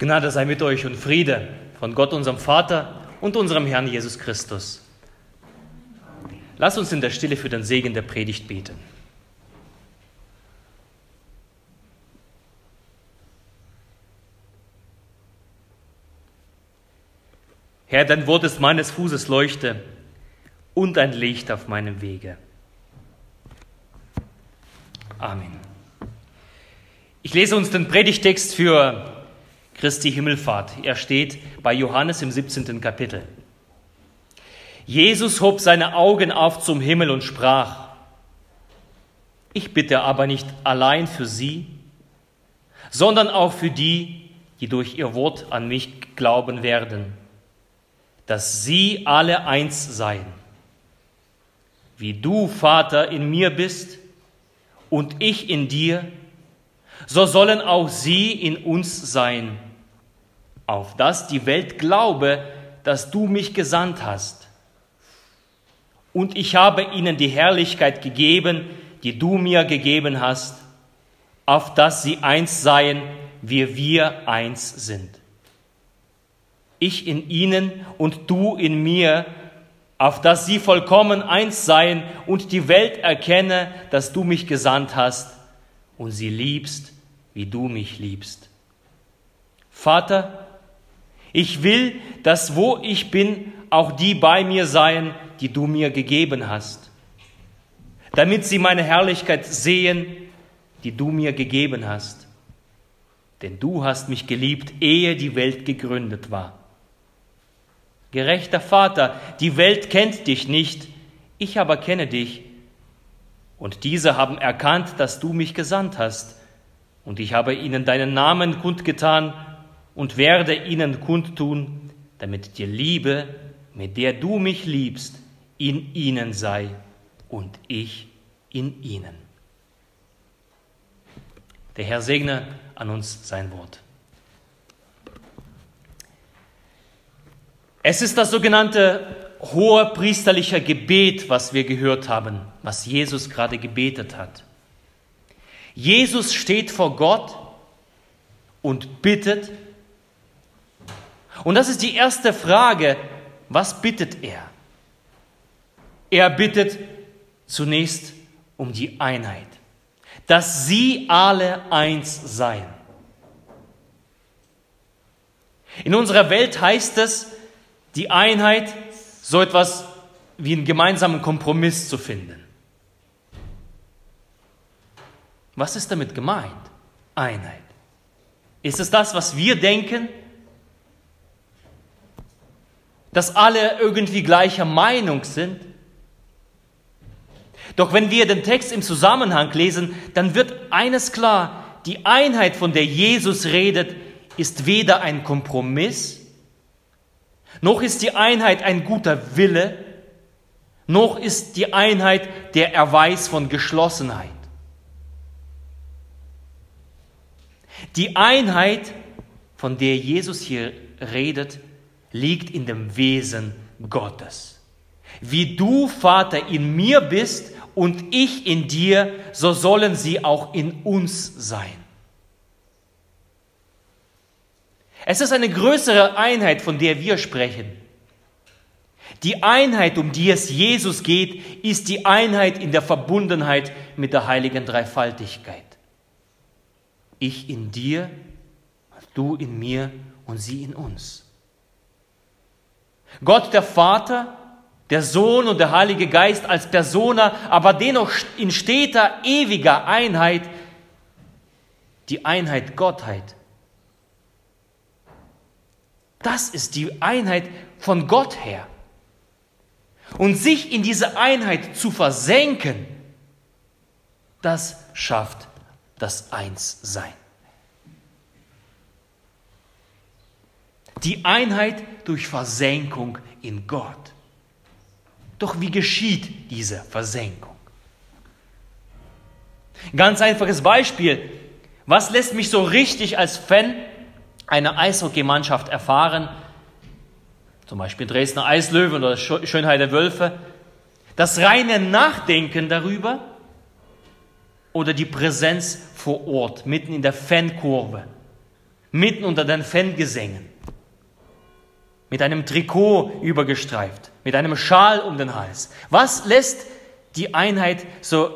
Gnade sei mit euch und Friede von Gott, unserem Vater und unserem Herrn Jesus Christus. Lass uns in der Stille für den Segen der Predigt beten. Herr, dein Wort ist meines Fußes Leuchte und ein Licht auf meinem Wege. Amen. Ich lese uns den Predigtext für Christi Himmelfahrt. Er steht bei Johannes im 17. Kapitel. Jesus hob seine Augen auf zum Himmel und sprach, ich bitte aber nicht allein für sie, sondern auch für die, die durch ihr Wort an mich glauben werden, dass sie alle eins seien. Wie du, Vater, in mir bist und ich in dir, so sollen auch sie in uns sein auf dass die Welt glaube, dass du mich gesandt hast. Und ich habe ihnen die Herrlichkeit gegeben, die du mir gegeben hast, auf dass sie eins seien, wie wir eins sind. Ich in ihnen und du in mir, auf dass sie vollkommen eins seien und die Welt erkenne, dass du mich gesandt hast und sie liebst, wie du mich liebst. Vater, ich will, dass wo ich bin, auch die bei mir seien, die du mir gegeben hast, damit sie meine Herrlichkeit sehen, die du mir gegeben hast. Denn du hast mich geliebt, ehe die Welt gegründet war. Gerechter Vater, die Welt kennt dich nicht, ich aber kenne dich. Und diese haben erkannt, dass du mich gesandt hast. Und ich habe ihnen deinen Namen kundgetan und werde ihnen kundtun, damit die Liebe, mit der du mich liebst, in ihnen sei und ich in ihnen. Der Herr segne an uns sein Wort. Es ist das sogenannte hohe priesterliche Gebet, was wir gehört haben, was Jesus gerade gebetet hat. Jesus steht vor Gott und bittet und das ist die erste Frage. Was bittet er? Er bittet zunächst um die Einheit, dass sie alle eins seien. In unserer Welt heißt es, die Einheit so etwas wie einen gemeinsamen Kompromiss zu finden. Was ist damit gemeint? Einheit. Ist es das, was wir denken? Dass alle irgendwie gleicher Meinung sind. Doch wenn wir den Text im Zusammenhang lesen, dann wird eines klar, die Einheit, von der Jesus redet, ist weder ein Kompromiss, noch ist die Einheit ein guter Wille, noch ist die Einheit der Erweis von Geschlossenheit. Die Einheit, von der Jesus hier redet, liegt in dem Wesen Gottes. Wie du, Vater, in mir bist und ich in dir, so sollen sie auch in uns sein. Es ist eine größere Einheit, von der wir sprechen. Die Einheit, um die es Jesus geht, ist die Einheit in der Verbundenheit mit der heiligen Dreifaltigkeit. Ich in dir, du in mir und sie in uns. Gott der Vater, der Sohn und der Heilige Geist als Persona, aber dennoch in steter, ewiger Einheit, die Einheit Gottheit. Das ist die Einheit von Gott her. Und sich in diese Einheit zu versenken, das schafft das Einssein. Die Einheit durch Versenkung in Gott. Doch wie geschieht diese Versenkung? Ganz einfaches Beispiel. Was lässt mich so richtig als Fan einer Eishockeymannschaft erfahren? Zum Beispiel Dresdner Eislöwen oder Schönheit der Wölfe. Das reine Nachdenken darüber oder die Präsenz vor Ort, mitten in der Fankurve mitten unter den Fangesängen, mit einem Trikot übergestreift, mit einem Schal um den Hals. Was lässt die Einheit so,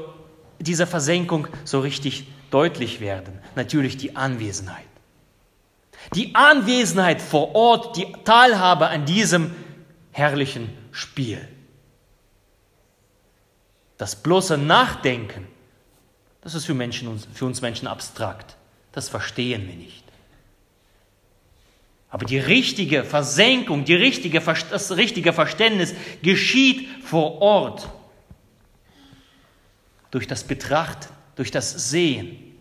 dieser Versenkung so richtig deutlich werden? Natürlich die Anwesenheit. Die Anwesenheit vor Ort, die Teilhabe an diesem herrlichen Spiel. Das bloße Nachdenken, das ist für, Menschen, für uns Menschen abstrakt. Das verstehen wir nicht. Aber die richtige Versenkung, die richtige, das richtige Verständnis geschieht vor Ort. Durch das Betrachten, durch das Sehen.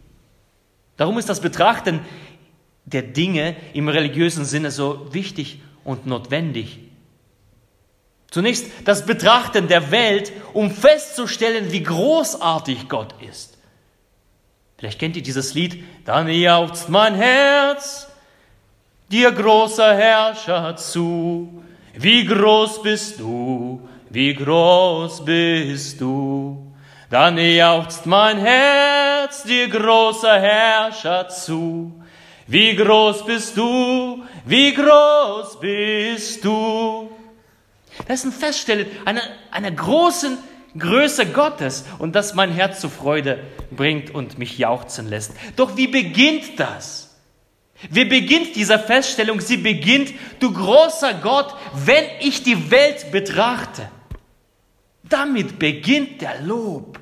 Darum ist das Betrachten der Dinge im religiösen Sinne so wichtig und notwendig. Zunächst das Betrachten der Welt, um festzustellen, wie großartig Gott ist. Vielleicht kennt ihr dieses Lied, dann jauchzt mein Herz dir großer Herrscher zu. Wie groß bist du, wie groß bist du. Dann jauchzt mein Herz dir großer Herrscher zu. Wie groß bist du, wie groß bist du. Das ist ein Feststellen einer, einer großen Größe Gottes und das mein Herz zu Freude bringt und mich jauchzen lässt. Doch wie beginnt das? Wie beginnt diese Feststellung? Sie beginnt, du großer Gott, wenn ich die Welt betrachte. Damit beginnt der Lob.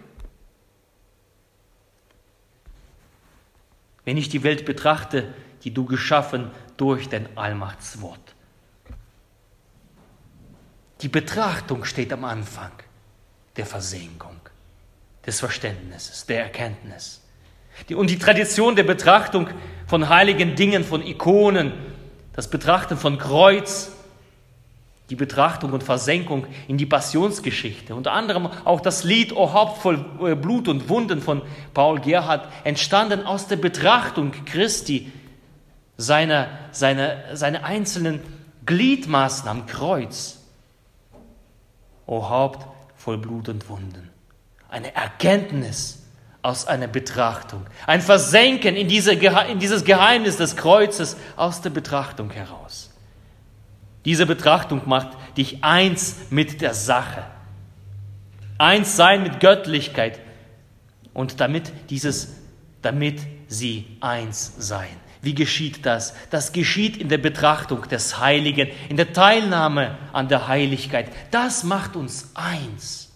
Wenn ich die Welt betrachte, die du geschaffen durch dein Allmachtswort. Die Betrachtung steht am Anfang der Versenkung, des Verständnisses, der Erkenntnis. Und die Tradition der Betrachtung von heiligen Dingen, von Ikonen, das Betrachten von Kreuz, die Betrachtung und Versenkung in die Passionsgeschichte. Unter anderem auch das Lied O Haupt voll äh, Blut und Wunden von Paul Gerhard, entstanden aus der Betrachtung Christi, seine, seine, seine einzelnen Gliedmaßen am Kreuz. O Haupt voll Blut und Wunden. Eine Erkenntnis aus einer Betrachtung. Ein Versenken in, diese, in dieses Geheimnis des Kreuzes aus der Betrachtung heraus. Diese Betrachtung macht dich eins mit der Sache. Eins sein mit Göttlichkeit. Und damit dieses, damit sie eins sein. Wie geschieht das? Das geschieht in der Betrachtung des Heiligen, in der Teilnahme an der Heiligkeit. Das macht uns eins.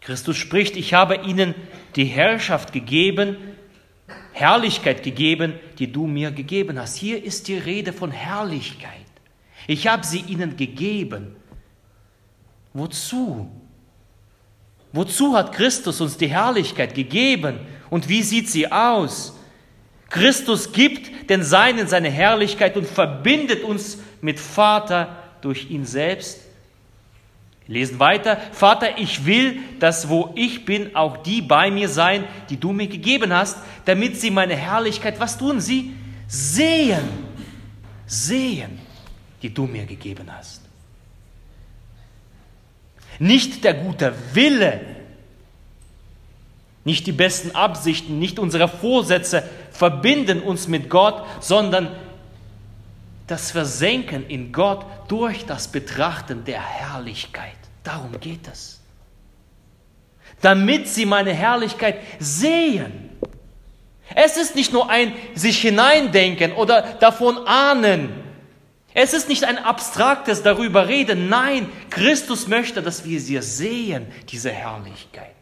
Christus spricht, ich habe ihnen die Herrschaft gegeben, Herrlichkeit gegeben, die du mir gegeben hast. Hier ist die Rede von Herrlichkeit. Ich habe sie ihnen gegeben. Wozu? Wozu hat Christus uns die Herrlichkeit gegeben? Und wie sieht sie aus? Christus gibt den Seinen seine Herrlichkeit und verbindet uns mit Vater durch ihn selbst. Lesen weiter, Vater, ich will, dass wo ich bin, auch die bei mir sein, die du mir gegeben hast, damit sie meine Herrlichkeit, was tun sie? Sehen, sehen, die du mir gegeben hast. Nicht der gute Wille, nicht die besten Absichten, nicht unsere Vorsätze verbinden uns mit Gott, sondern das Versenken in Gott durch das Betrachten der Herrlichkeit. Darum geht es. Damit sie meine Herrlichkeit sehen. Es ist nicht nur ein sich hineindenken oder davon ahnen. Es ist nicht ein abstraktes darüber reden. Nein, Christus möchte, dass wir sie sehen, diese Herrlichkeit.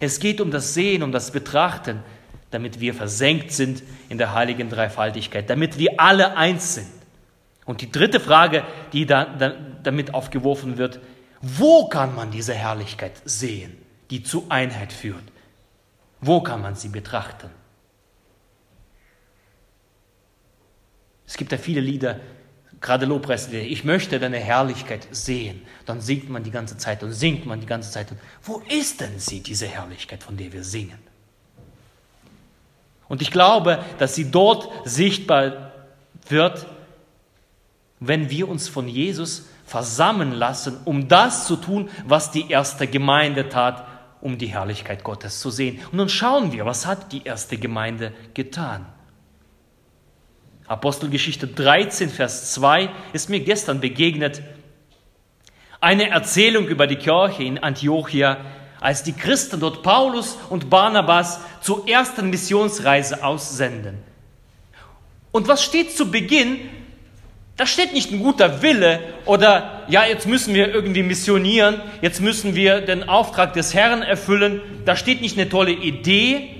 Es geht um das Sehen, um das Betrachten, damit wir versenkt sind in der heiligen Dreifaltigkeit, damit wir alle eins sind. Und die dritte Frage, die da, damit aufgeworfen wird, wo kann man diese Herrlichkeit sehen, die zu Einheit führt? Wo kann man sie betrachten? Es gibt ja viele Lieder, gerade Lobpreislieder, ich möchte deine Herrlichkeit sehen. Dann singt man die ganze Zeit und singt man die ganze Zeit. Wo ist denn sie, diese Herrlichkeit, von der wir singen? Und ich glaube, dass sie dort sichtbar wird, wenn wir uns von Jesus versammeln lassen, um das zu tun, was die erste Gemeinde tat, um die Herrlichkeit Gottes zu sehen. Und nun schauen wir, was hat die erste Gemeinde getan? Apostelgeschichte 13, Vers 2 ist mir gestern begegnet. Eine Erzählung über die Kirche in Antiochia, als die Christen dort Paulus und Barnabas zur ersten Missionsreise aussenden. Und was steht zu Beginn? Da steht nicht ein guter Wille oder ja, jetzt müssen wir irgendwie missionieren, jetzt müssen wir den Auftrag des Herrn erfüllen. Da steht nicht eine tolle Idee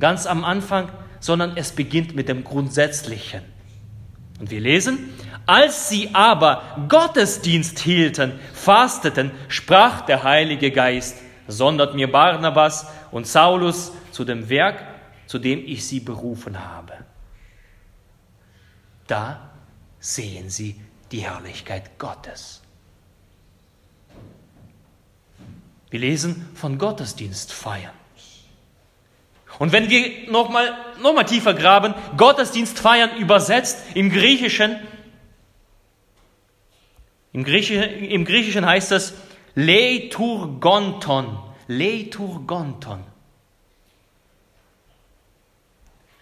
ganz am Anfang, sondern es beginnt mit dem Grundsätzlichen. Und wir lesen, als sie aber Gottesdienst hielten, fasteten, sprach der Heilige Geist, sondert mir Barnabas und Saulus zu dem Werk, zu dem ich sie berufen habe. Da sehen sie die Herrlichkeit Gottes. Wir lesen von Gottesdienst feiern. Und wenn wir nochmal noch mal tiefer graben, Gottesdienst feiern übersetzt im Griechischen, im Griechischen, im Griechischen heißt es Leiturgonton, Leiturgonton.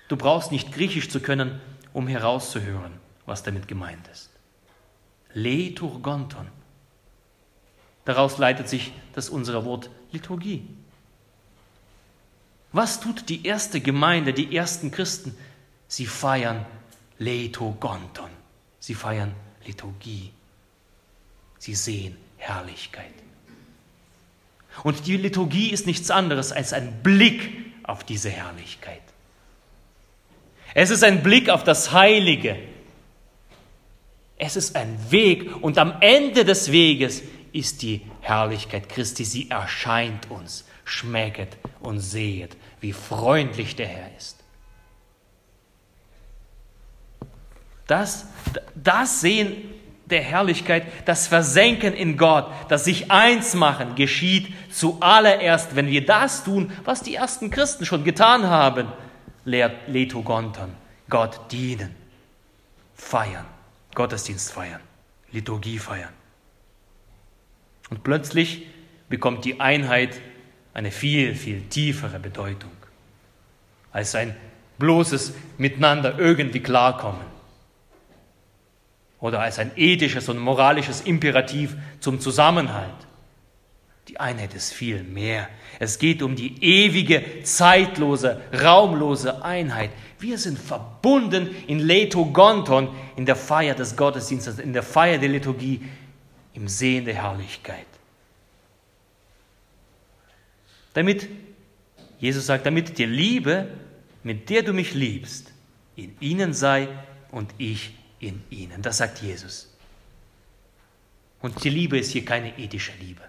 Du brauchst nicht Griechisch zu können, um herauszuhören, was damit gemeint ist. Leiturgonton. Daraus leitet sich das unsere Wort Liturgie. Was tut die erste Gemeinde, die ersten Christen? Sie feiern Letogonton. Sie feiern Liturgie. Sie sehen Herrlichkeit. Und die Liturgie ist nichts anderes als ein Blick auf diese Herrlichkeit. Es ist ein Blick auf das Heilige. Es ist ein Weg und am Ende des Weges ist die Herrlichkeit Christi. Sie erscheint uns. Schmecket und sehet, wie freundlich der Herr ist. Das, das Sehen der Herrlichkeit, das Versenken in Gott, das sich eins machen, geschieht zuallererst, wenn wir das tun, was die ersten Christen schon getan haben. Letogonton, Gott dienen, feiern, Gottesdienst feiern, Liturgie feiern. Und plötzlich bekommt die Einheit eine viel, viel tiefere Bedeutung als ein bloßes Miteinander irgendwie klarkommen oder als ein ethisches und moralisches Imperativ zum Zusammenhalt. Die Einheit ist viel mehr. Es geht um die ewige, zeitlose, raumlose Einheit. Wir sind verbunden in Letogonton, in der Feier des Gottesdienstes, in der Feier der Liturgie, im Sehen der Herrlichkeit. Damit, Jesus sagt, damit die Liebe, mit der du mich liebst, in ihnen sei und ich in ihnen. Das sagt Jesus. Und die Liebe ist hier keine ethische Liebe.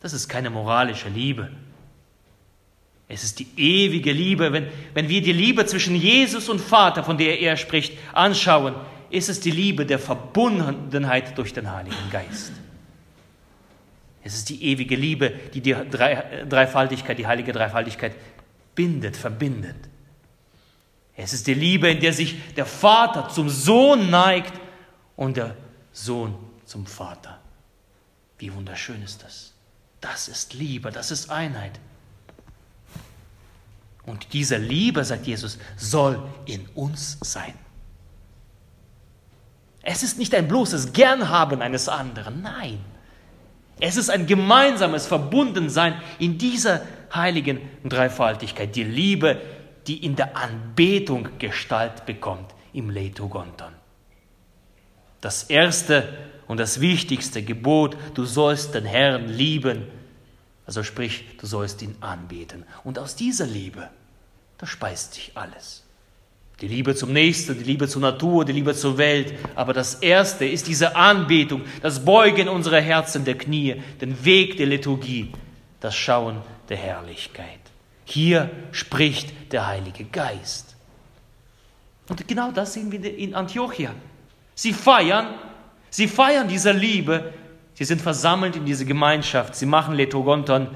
Das ist keine moralische Liebe. Es ist die ewige Liebe. Wenn, wenn wir die Liebe zwischen Jesus und Vater, von der er spricht, anschauen, ist es die Liebe der Verbundenheit durch den Heiligen Geist. Es ist die ewige Liebe, die die Dreifaltigkeit, die heilige Dreifaltigkeit bindet, verbindet. Es ist die Liebe, in der sich der Vater zum Sohn neigt und der Sohn zum Vater. Wie wunderschön ist das. Das ist Liebe, das ist Einheit. Und diese Liebe, sagt Jesus, soll in uns sein. Es ist nicht ein bloßes Gernhaben eines anderen, nein. Es ist ein gemeinsames Verbundensein in dieser heiligen Dreifaltigkeit. Die Liebe, die in der Anbetung Gestalt bekommt im Leitogonton. Das erste und das wichtigste Gebot, du sollst den Herrn lieben. Also sprich, du sollst ihn anbeten. Und aus dieser Liebe, da speist sich alles. Die Liebe zum Nächsten, die Liebe zur Natur, die Liebe zur Welt. Aber das Erste ist diese Anbetung, das Beugen unserer Herzen der Knie, den Weg der Liturgie, das Schauen der Herrlichkeit. Hier spricht der Heilige Geist. Und genau das sehen wir in Antiochia. Sie feiern, sie feiern diese Liebe, sie sind versammelt in diese Gemeinschaft, sie machen Letogonton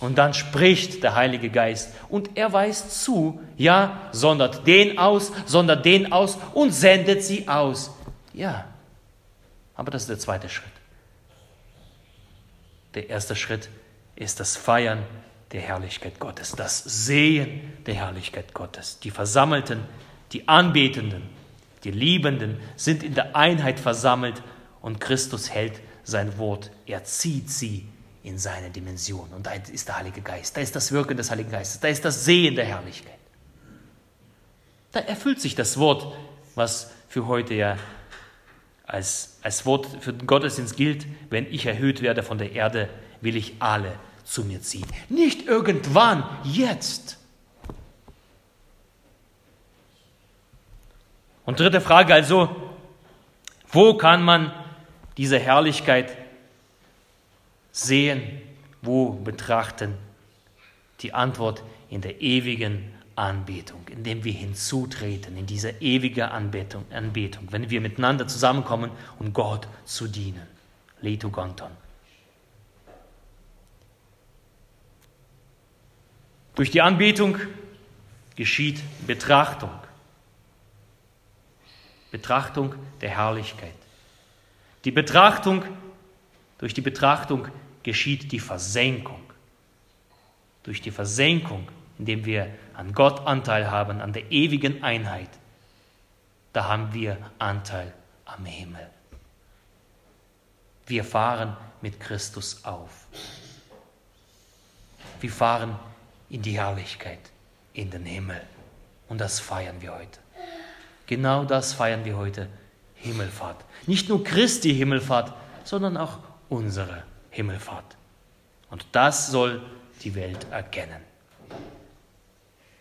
und dann spricht der Heilige Geist und er weist zu, ja, sondert den aus, sondert den aus und sendet sie aus. Ja, aber das ist der zweite Schritt. Der erste Schritt ist das Feiern der Herrlichkeit Gottes, das Sehen der Herrlichkeit Gottes. Die Versammelten, die Anbetenden, die Liebenden sind in der Einheit versammelt und Christus hält sein Wort. Er zieht sie in seine Dimension. Und da ist der Heilige Geist, da ist das Wirken des Heiligen Geistes, da ist das Sehen der Herrlichkeit. Da erfüllt sich das Wort, was für heute ja als, als Wort für den Gottesdienst gilt, wenn ich erhöht werde von der Erde, will ich alle zu mir ziehen. Nicht irgendwann, jetzt. Und dritte Frage also, wo kann man diese Herrlichkeit sehen, wo betrachten? Die Antwort in der ewigen Anbetung, indem wir hinzutreten in diese ewige Anbetung, Anbetung wenn wir miteinander zusammenkommen, um Gott zu dienen. Leto Gonton. Durch die Anbetung geschieht Betrachtung. Betrachtung der Herrlichkeit. Die Betrachtung, durch die Betrachtung geschieht die Versenkung. Durch die Versenkung, indem wir an Gott Anteil haben, an der ewigen Einheit, da haben wir Anteil am Himmel. Wir fahren mit Christus auf. Wir fahren in die Herrlichkeit, in den Himmel. Und das feiern wir heute. Genau das feiern wir heute, Himmelfahrt. Nicht nur Christi Himmelfahrt, sondern auch unsere Himmelfahrt. Und das soll die Welt erkennen.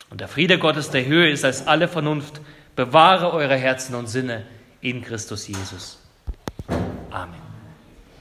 Und der Friede Gottes der Höhe ist als alle Vernunft. Bewahre eure Herzen und Sinne in Christus Jesus. Amen.